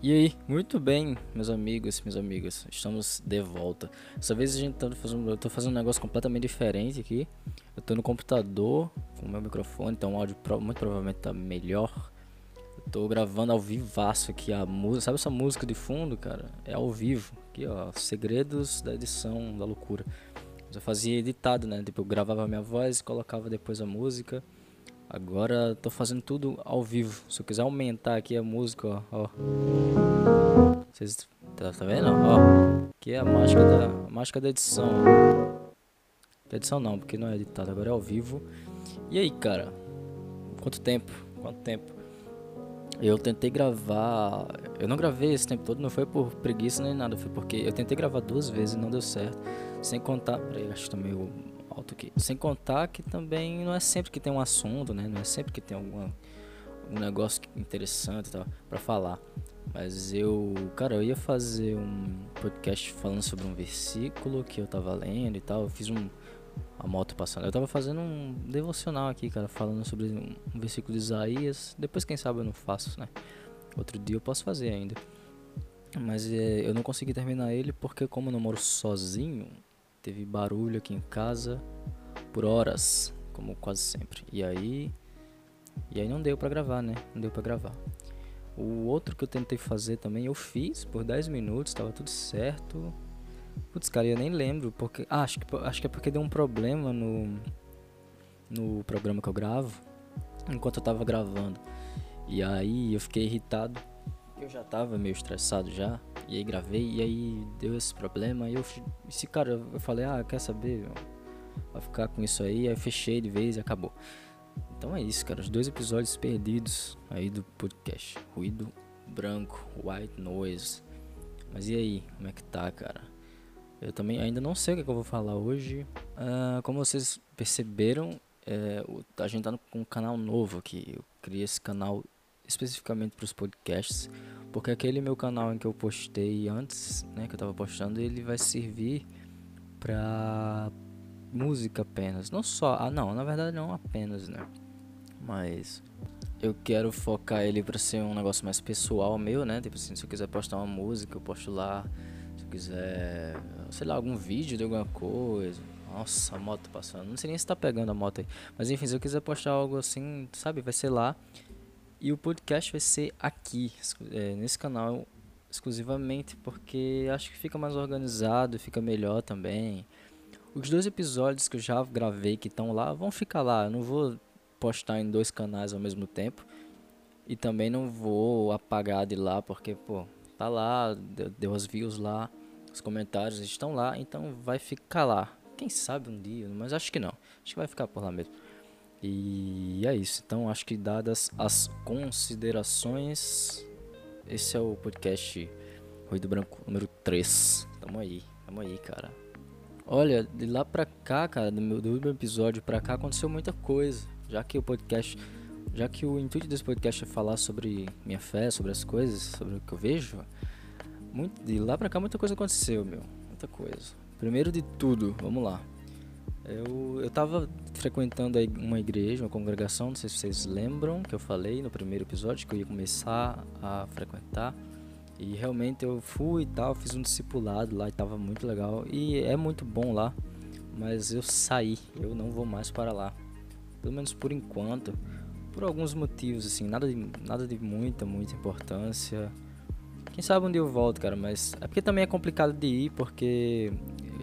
E aí, muito bem, meus amigos, minhas amigas, estamos de volta. Dessa vez a gente tá fazendo, eu tô fazendo um negócio completamente diferente aqui. Eu tô no computador com o meu microfone, então o áudio muito provavelmente tá melhor. Eu tô gravando ao vivaço aqui a música, sabe essa música de fundo, cara? É ao vivo. Aqui, ó, segredos da edição da loucura. Eu fazia editado, né? Tipo, eu gravava a minha voz e colocava depois a música. Agora tô fazendo tudo ao vivo. Se eu quiser aumentar aqui a música, ó. Vocês tá, tá vendo? Ó. Aqui é a mágica da, a mágica da edição. Edição não, porque não é editado, agora é ao vivo. E aí, cara? Quanto tempo? Quanto tempo? Eu tentei gravar. Eu não gravei esse tempo todo, não foi por preguiça nem nada, foi porque eu tentei gravar duas vezes e não deu certo. Sem contar. Peraí, acho que tá meio alto aqui. Sem contar que também não é sempre que tem um assunto, né? Não é sempre que tem alguma, algum negócio interessante tal, pra falar. Mas eu, cara, eu ia fazer um podcast falando sobre um versículo que eu tava lendo e tal. Eu fiz um. A moto passando. Eu tava fazendo um devocional aqui, cara, falando sobre um, um versículo de Isaías. Depois, quem sabe, eu não faço, né? Outro dia eu posso fazer ainda. Mas é, eu não consegui terminar ele porque, como eu não moro sozinho, teve barulho aqui em casa por horas, como quase sempre. E aí e aí não deu para gravar, né? Não deu para gravar. O outro que eu tentei fazer também eu fiz por 10 minutos, tava tudo certo. Putz, cara, eu nem lembro porque ah, acho que acho que é porque deu um problema no no programa que eu gravo enquanto eu tava gravando. E aí eu fiquei irritado, eu já tava meio estressado já. E aí gravei e aí deu esse problema. E eu, esse cara, eu falei, ah, quer saber? Vai ficar com isso aí. Aí fechei de vez e acabou. Então é isso, cara. Os dois episódios perdidos aí do podcast. Ruído branco, white noise. Mas e aí, como é que tá, cara? Eu também ainda não sei o que, é que eu vou falar hoje. Uh, como vocês perceberam, é, a gente tá com um canal novo aqui. Eu criei esse canal especificamente para os podcasts. Porque aquele meu canal em que eu postei antes, né, que eu tava postando, ele vai servir pra música apenas. Não só, ah não, na verdade não apenas, né? Mas eu quero focar ele para ser um negócio mais pessoal meu, né? Tipo assim, se eu quiser postar uma música, eu posto lá. Se eu quiser, sei lá, algum vídeo de alguma coisa. Nossa, a moto passando. Não sei nem se tá pegando a moto aí. Mas enfim, se eu quiser postar algo assim, sabe, vai ser lá. E o podcast vai ser aqui, é, nesse canal exclusivamente, porque acho que fica mais organizado, fica melhor também. Os dois episódios que eu já gravei que estão lá vão ficar lá. Eu não vou postar em dois canais ao mesmo tempo. E também não vou apagar de lá, porque, pô, tá lá, deu, deu as views lá, os comentários estão lá, então vai ficar lá. Quem sabe um dia, mas acho que não. Acho que vai ficar por lá mesmo. E é isso. Então, acho que dadas as considerações, esse é o podcast Ruído Branco número 3. Tamo aí, tamo aí, cara. Olha, de lá pra cá, cara, do meu, do último episódio pra cá aconteceu muita coisa. Já que o podcast, já que o intuito desse podcast é falar sobre minha fé, sobre as coisas, sobre o que eu vejo, muito, de lá pra cá muita coisa aconteceu, meu. Muita coisa. Primeiro de tudo, vamos lá. Eu, eu tava frequentando uma igreja, uma congregação, não sei se vocês lembram que eu falei no primeiro episódio que eu ia começar a frequentar. E realmente eu fui e tal, fiz um discipulado lá e tava muito legal. E é muito bom lá, mas eu saí, eu não vou mais para lá. Pelo menos por enquanto, por alguns motivos assim, nada de, nada de muita, muita importância. Quem sabe dia eu volto, cara, mas é porque também é complicado de ir, porque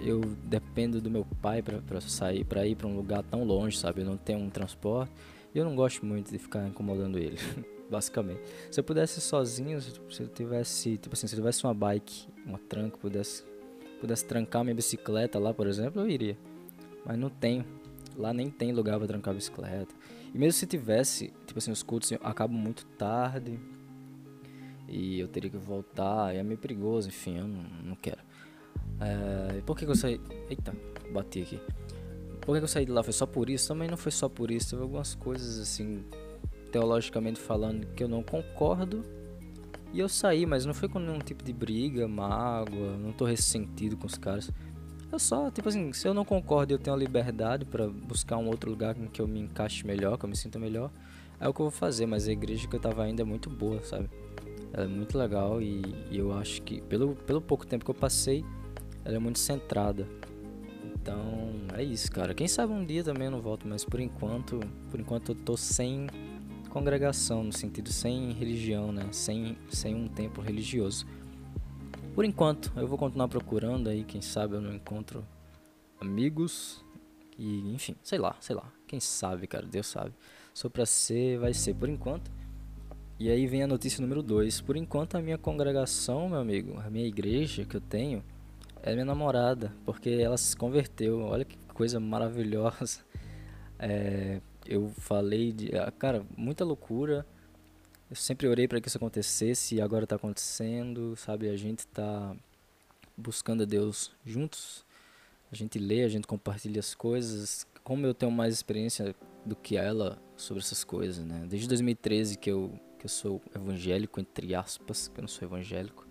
eu dependo do meu pai para sair, para ir para um lugar tão longe, sabe? Eu não tenho um transporte e eu não gosto muito de ficar incomodando ele, basicamente. Se eu pudesse sozinho, se eu tivesse, tipo assim, se eu tivesse uma bike, uma tranca, pudesse, pudesse trancar minha bicicleta lá, por exemplo, eu iria. Mas não tenho. Lá nem tem lugar para trancar a bicicleta. E mesmo se tivesse, tipo assim, os cultos acabam muito tarde. E eu teria que voltar, e é meio perigoso, enfim, eu não, não quero. É, por que, que eu saí. Eita, bati aqui. Por que, que eu saí de lá? Foi só por isso? Também não foi só por isso. Teve algumas coisas assim, teologicamente falando, que eu não concordo. E eu saí, mas não foi com nenhum tipo de briga, mágoa, não tô ressentido com os caras. Eu só, tipo assim, se eu não concordo eu tenho a liberdade para buscar um outro lugar em que eu me encaixe melhor, que eu me sinta melhor, é o que eu vou fazer, mas a igreja que eu tava indo é muito boa, sabe? Ela é muito legal e, e eu acho que, pelo, pelo pouco tempo que eu passei, ela é muito centrada. Então, é isso, cara. Quem sabe um dia também eu não volto, mas por enquanto, por enquanto eu tô sem congregação, no sentido sem religião, né? Sem, sem um templo religioso. Por enquanto, eu vou continuar procurando aí, quem sabe eu não encontro amigos e, enfim, sei lá, sei lá. Quem sabe, cara, Deus sabe. Sou pra ser, vai ser por enquanto. E aí vem a notícia número 2. Por enquanto a minha congregação, meu amigo, a minha igreja que eu tenho, é minha namorada, porque ela se converteu. Olha que coisa maravilhosa. É, eu falei de. Ah, cara, muita loucura. Eu sempre orei para que isso acontecesse e agora está acontecendo, sabe? A gente está buscando a Deus juntos. A gente lê, a gente compartilha as coisas. Como eu tenho mais experiência do que ela sobre essas coisas, né? Desde 2013 que eu, que eu sou evangélico, entre aspas, que eu não sou evangélico.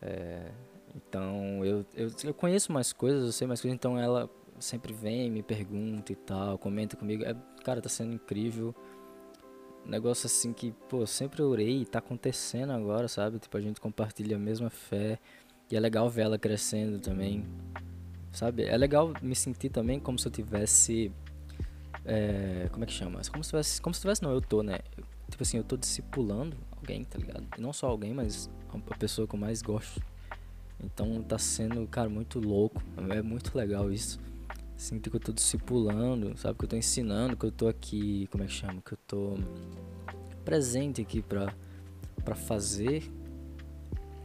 É, então, eu, eu, eu conheço mais coisas, eu sei mais coisas, então ela sempre vem, me pergunta e tal, comenta comigo. É, cara, tá sendo incrível. Negócio assim que, pô, sempre orei e tá acontecendo agora, sabe? Tipo, a gente compartilha a mesma fé. E é legal ver ela crescendo também. Sabe? É legal me sentir também como se eu tivesse. É, como é que chama? Como se tivesse. Como se tivesse, não, eu tô, né? Tipo assim, eu tô discipulando alguém, tá ligado? E não só alguém, mas a pessoa que eu mais gosto então tá sendo, cara, muito louco. É muito legal isso. Sinto que eu tô discipulando, sabe? Que eu tô ensinando, que eu tô aqui, como é que chama? Que eu tô presente aqui pra, pra fazer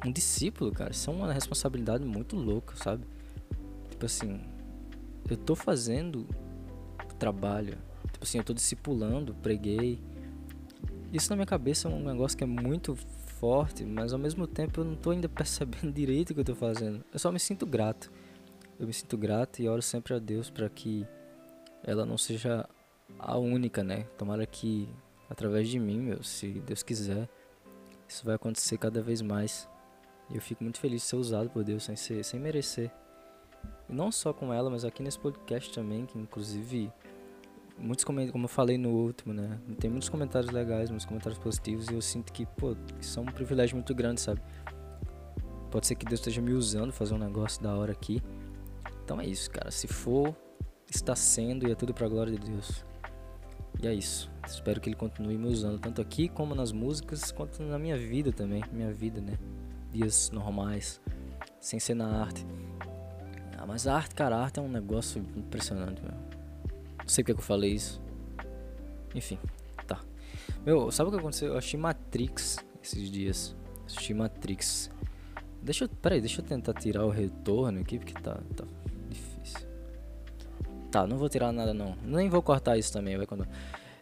um discípulo, cara. Isso é uma responsabilidade muito louca, sabe? Tipo assim, eu tô fazendo trabalho. Tipo assim, eu tô discipulando, preguei. Isso na minha cabeça é um negócio que é muito forte, mas ao mesmo tempo eu não estou ainda percebendo direito o que eu estou fazendo. Eu só me sinto grato. Eu me sinto grato e oro sempre a Deus para que ela não seja a única, né? Tomara que através de mim, meu, se Deus quiser, isso vai acontecer cada vez mais. E eu fico muito feliz de ser usado por Deus sem ser, sem merecer. E não só com ela, mas aqui nesse podcast também, que inclusive muitos comentários, como eu falei no último, né? Tem muitos comentários legais, muitos comentários positivos e eu sinto que, pô, isso é um privilégio muito grande, sabe? Pode ser que Deus esteja me usando, fazer um negócio da hora aqui. Então é isso, cara. Se for, está sendo e é tudo pra glória de Deus. E é isso. Espero que ele continue me usando, tanto aqui como nas músicas, quanto na minha vida também. Minha vida, né? Dias normais, sem ser na arte. Ah, mas a arte, cara, a arte é um negócio impressionante, meu. Não sei porque que eu falei isso. Enfim, tá. Meu, sabe o que aconteceu? Eu achei Matrix esses dias. Assisti Matrix. Deixa eu. Peraí, deixa eu tentar tirar o retorno aqui, porque tá, tá difícil. Tá, não vou tirar nada não. Nem vou cortar isso também, vai quando.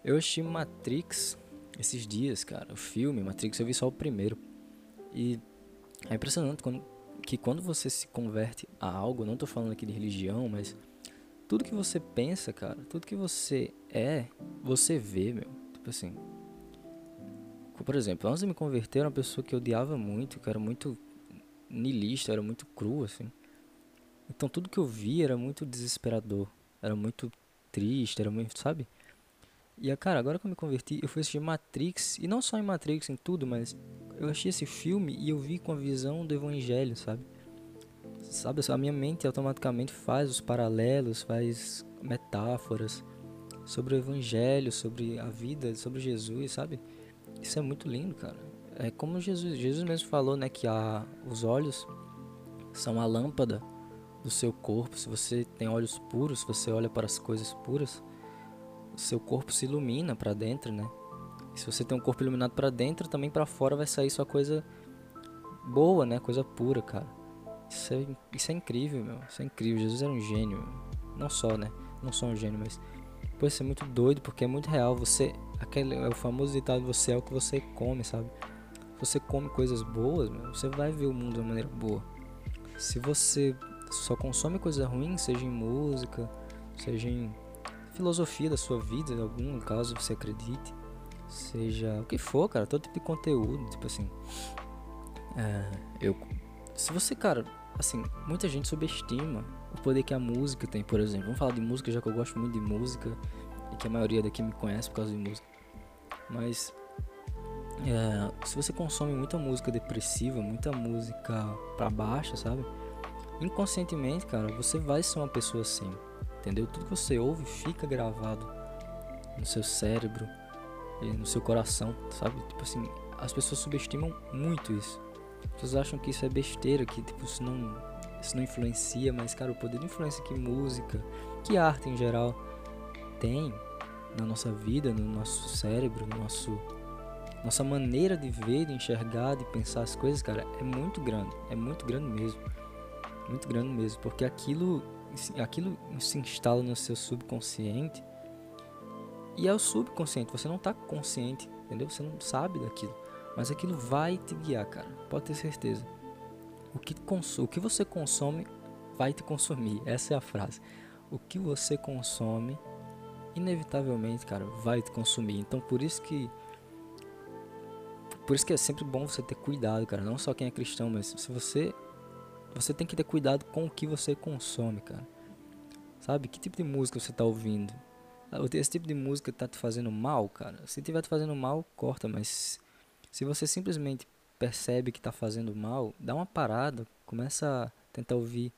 Eu assisti Matrix esses dias, cara. O filme Matrix, eu vi só o primeiro. E é impressionante quando, que quando você se converte a algo, não tô falando aqui de religião, mas tudo que você pensa, cara, tudo que você é, você vê, meu. Tipo assim. Por exemplo, antes de me converter, era uma pessoa que eu odiava muito, que era muito nilista, era muito cru, assim. Então tudo que eu via era muito desesperador, era muito triste, era muito, sabe? E, cara, agora que eu me converti, eu fui assistir Matrix, e não só em Matrix, em tudo, mas eu achei esse filme e eu vi com a visão do evangelho, sabe? Sabe, a minha mente automaticamente faz os paralelos, faz metáforas sobre o evangelho, sobre a vida, sobre Jesus, sabe? Isso é muito lindo, cara. É como Jesus, Jesus mesmo falou, né, que a, os olhos são a lâmpada do seu corpo. Se você tem olhos puros, se você olha para as coisas puras, o seu corpo se ilumina para dentro, né? E se você tem um corpo iluminado para dentro, também para fora vai sair só coisa boa, né? Coisa pura, cara. Isso é, isso é incrível, meu. Isso é incrível. Jesus era um gênio. Não só, né? Não só um gênio, mas. Pô, isso é muito doido porque é muito real. Você. Aquele, é o famoso ditado: você é o que você come, sabe? Você come coisas boas, meu, você vai ver o mundo de uma maneira boa. Se você só consome coisa ruim, seja em música, seja em filosofia da sua vida, em algum caso você acredite, seja o que for, cara, todo tipo de conteúdo, tipo assim. É, eu se você, cara, assim, muita gente subestima o poder que a música tem, por exemplo. Vamos falar de música, já que eu gosto muito de música e que a maioria daqui me conhece por causa de música. Mas é, se você consome muita música depressiva, muita música pra baixo, sabe? Inconscientemente, cara, você vai ser uma pessoa assim. Entendeu? Tudo que você ouve fica gravado no seu cérebro e no seu coração, sabe? Tipo assim, as pessoas subestimam muito isso. As pessoas acham que isso é besteira, que tipo, isso não, isso não influencia, mas cara, o poder de influência que música, que arte em geral tem na nossa vida, no nosso cérebro, no nosso nossa maneira de ver, de enxergar, de pensar as coisas, cara, é muito grande, é muito grande mesmo. Muito grande mesmo, porque aquilo aquilo se instala no seu subconsciente. E é o subconsciente, você não está consciente, entendeu? Você não sabe daquilo, mas aquilo vai te guiar, cara. Pode ter certeza. O que, o que você consome vai te consumir. Essa é a frase. O que você consome, inevitavelmente, cara, vai te consumir. Então, por isso que por isso que é sempre bom você ter cuidado, cara. Não só quem é cristão, mas se você. Você tem que ter cuidado com o que você consome, cara. Sabe? Que tipo de música você tá ouvindo? Ah, esse tipo de música tá te fazendo mal, cara. Se tiver te fazendo mal, corta, mas se você simplesmente percebe que tá fazendo mal, dá uma parada, começa a tentar ouvir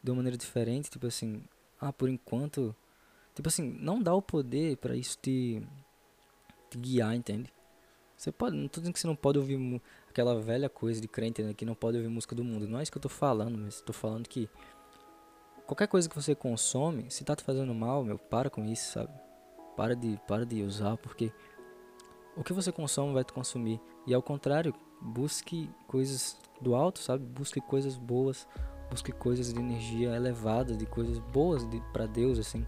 de uma maneira diferente, tipo assim, ah, por enquanto, tipo assim, não dá o poder para isso te, te guiar, entende? Você pode, não tô dizendo que você não pode ouvir aquela velha coisa de crente né, que não pode ouvir música do mundo. Não é isso que eu tô falando, mas tô falando que qualquer coisa que você consome, se tá te fazendo mal, meu, para com isso, sabe? Para de, para de usar, porque o que você consome vai te consumir. E ao contrário, busque coisas do alto, sabe? Busque coisas boas, busque coisas de energia elevada, de coisas boas de, para Deus, assim.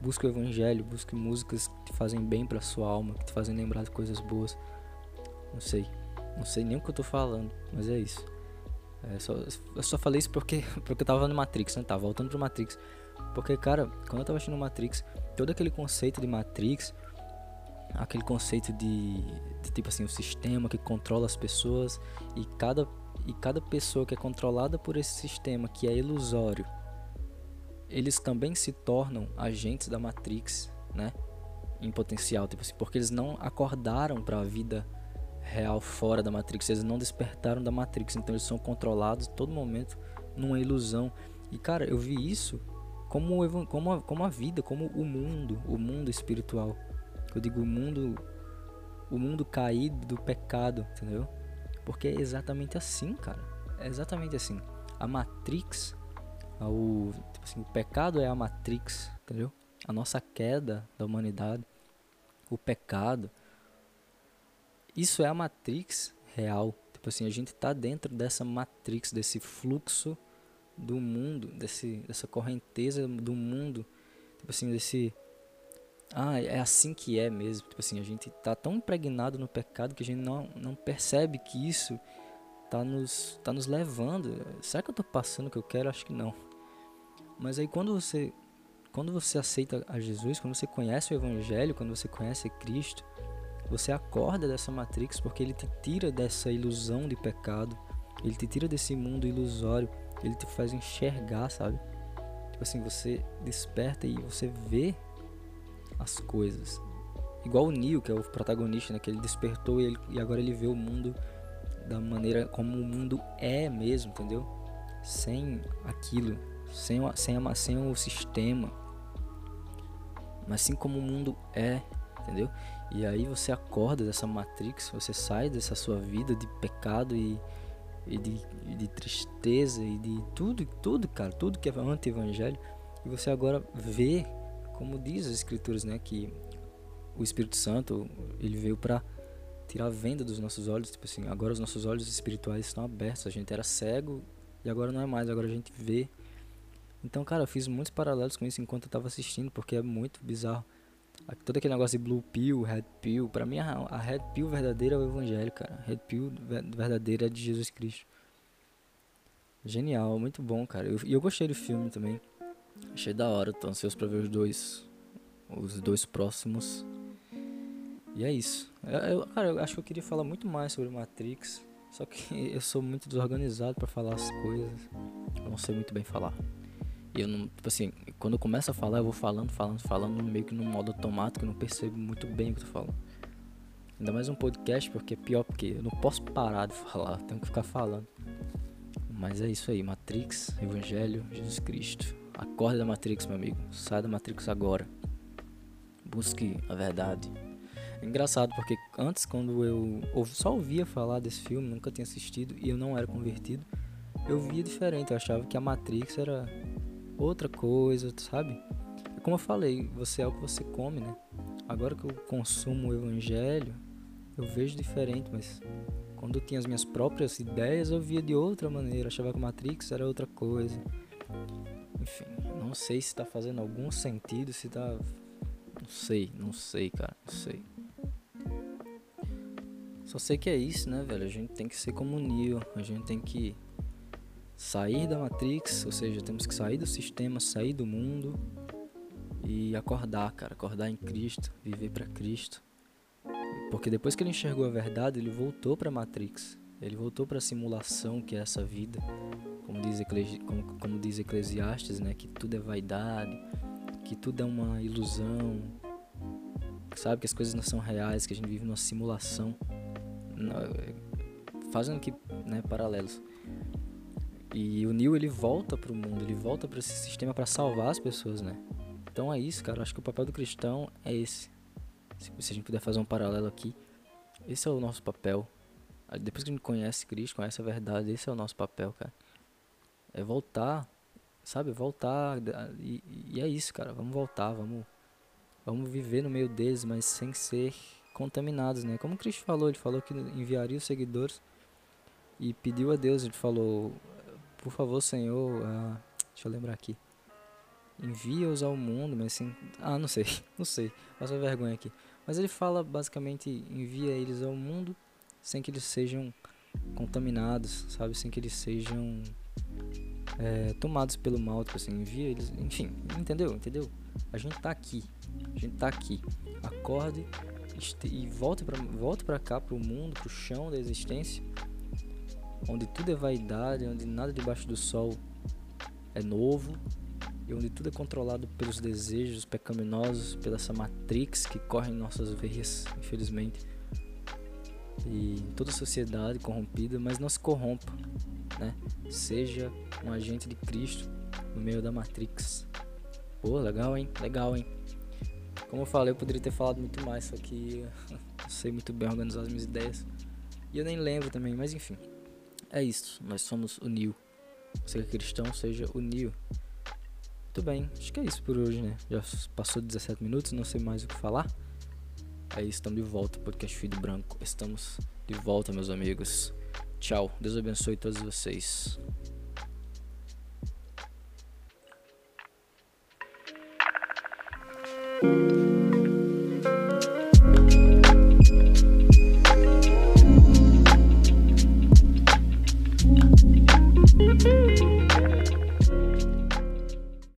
Busque o evangelho, busque músicas que te fazem bem para sua alma, que te fazem lembrar de coisas boas. Não sei, não sei nem o que eu tô falando, mas é isso. É, só, eu só falei isso porque, porque eu tava no Matrix, né? Tava voltando pro Matrix. Porque, cara, quando eu tava assistindo Matrix, todo aquele conceito de Matrix, aquele conceito de, de, tipo assim, o sistema que controla as pessoas e cada, e cada pessoa que é controlada por esse sistema que é ilusório eles também se tornam agentes da Matrix, né? Em potencial, tipo assim, porque eles não acordaram para a vida real fora da Matrix, eles não despertaram da Matrix, então eles são controlados todo momento numa ilusão. E cara, eu vi isso como como a, como a vida, como o mundo, o mundo espiritual. Eu digo o mundo o mundo caído do pecado, entendeu? Porque é exatamente assim, cara. É exatamente assim. A Matrix o, tipo assim, o pecado é a matrix, entendeu? A nossa queda da humanidade, o pecado, isso é a matrix real. Tipo assim, a gente está dentro dessa matrix, desse fluxo do mundo, desse, dessa correnteza do mundo, tipo assim, desse ah, é assim que é mesmo. Tipo assim, a gente tá tão impregnado no pecado que a gente não, não percebe que isso tá nos, tá nos levando. Será que eu tô passando o que eu quero? Acho que não. Mas aí quando você quando você aceita a Jesus, quando você conhece o evangelho, quando você conhece Cristo, você acorda dessa matrix porque ele te tira dessa ilusão de pecado, ele te tira desse mundo ilusório, ele te faz enxergar, sabe? Tipo assim, você desperta e você vê as coisas. Igual o Neo, que é o protagonista, né? Que ele despertou e, ele, e agora ele vê o mundo da maneira como o mundo é mesmo, entendeu? Sem aquilo sem, o, sem, a, sem o sistema, mas assim como o mundo é, entendeu? E aí você acorda dessa matrix, você sai dessa sua vida de pecado e, e de, e de tristeza e de tudo, tudo, cara, tudo que é anti-evangelho, e você agora vê, como diz as escrituras, né, que o Espírito Santo, ele veio para tirar a venda dos nossos olhos, tipo assim, agora os nossos olhos espirituais estão abertos, a gente era cego e agora não é mais, agora a gente vê então, cara, eu fiz muitos paralelos com isso enquanto eu tava assistindo, porque é muito bizarro. Todo aquele negócio de blue pill, red pill, pra mim a, red pill verdadeira é o evangelho, cara. A red pill verdadeira é de Jesus Cristo. Genial, muito bom, cara. E eu, eu, gostei do filme também. Achei da hora, tô ansioso pra ver os dois. Os dois próximos. E é isso. Eu, cara, eu acho que eu queria falar muito mais sobre Matrix. Só que eu sou muito desorganizado para falar as coisas. Eu não sei muito bem falar. E eu não, tipo assim, quando eu começo a falar, eu vou falando, falando, falando, meio que no modo automático, eu não percebo muito bem o que eu tô falando. Ainda mais um podcast, porque é pior porque eu não posso parar de falar, tenho que ficar falando. Mas é isso aí, Matrix, Evangelho, Jesus Cristo. Acorde da Matrix, meu amigo. Sai da Matrix agora. Busque a verdade. É engraçado porque antes, quando eu só ouvia falar desse filme, nunca tinha assistido e eu não era convertido, eu via diferente. Eu achava que a Matrix era outra coisa, sabe? Como eu falei, você é o que você come, né? Agora que eu consumo o Evangelho, eu vejo diferente, mas quando eu tinha as minhas próprias ideias, eu via de outra maneira. Eu achava que a Matrix era outra coisa. Enfim, não sei se tá fazendo algum sentido, se tá. Não sei, não sei, cara, não sei. Só sei que é isso, né, velho? A gente tem que ser como o Neo, a gente tem que sair da Matrix, ou seja, temos que sair do sistema, sair do mundo e acordar, cara, acordar em Cristo, viver para Cristo. Porque depois que ele enxergou a verdade, ele voltou para Matrix. Ele voltou para a simulação que é essa vida, como diz, Eclesi como, como diz Eclesiastes, né, que tudo é vaidade, que tudo é uma ilusão, sabe que as coisas não são reais, que a gente vive numa simulação, fazendo aqui, né, paralelos. E o Neo ele volta para o mundo, ele volta para esse sistema para salvar as pessoas, né? Então é isso, cara. Acho que o papel do cristão é esse. Se, se a gente puder fazer um paralelo aqui, esse é o nosso papel. Depois que a gente conhece Cristo, conhece a verdade, esse é o nosso papel, cara. É voltar, sabe? Voltar. E, e é isso, cara. Vamos voltar, vamos, vamos viver no meio deles, mas sem ser contaminados, né? Como Cristo falou, ele falou que enviaria os seguidores e pediu a Deus, ele falou: Por favor, Senhor, uh, deixa eu lembrar aqui envia-os ao mundo, mas assim, ah, não sei, não sei, passa vergonha aqui. Mas ele fala basicamente envia eles ao mundo sem que eles sejam contaminados, sabe, sem que eles sejam é, tomados pelo mal, tipo assim, envia eles, enfim, entendeu? Entendeu? A gente tá aqui, a gente tá aqui. Acorde e volte para volte para cá, pro mundo, pro chão da existência, onde tudo é vaidade, onde nada debaixo do sol é novo, e onde tudo é controlado pelos desejos pecaminosos, pela essa matrix que corre em nossas veias, infelizmente. E toda sociedade corrompida, mas não se corrompa, né? Seja um agente de Cristo no meio da matrix. Pô, legal, hein? Legal, hein? Como eu falei, eu poderia ter falado muito mais, só que eu não sei muito bem organizar as minhas ideias. E eu nem lembro também, mas enfim. É isso, nós somos o Nil. Você que é cristão, seja o Nil. Muito bem, acho que é isso por hoje, né? Já passou 17 minutos, não sei mais o que falar. É isso, estamos de volta, podcast Filho Branco. Estamos de volta, meus amigos. Tchau, Deus abençoe todos vocês. thank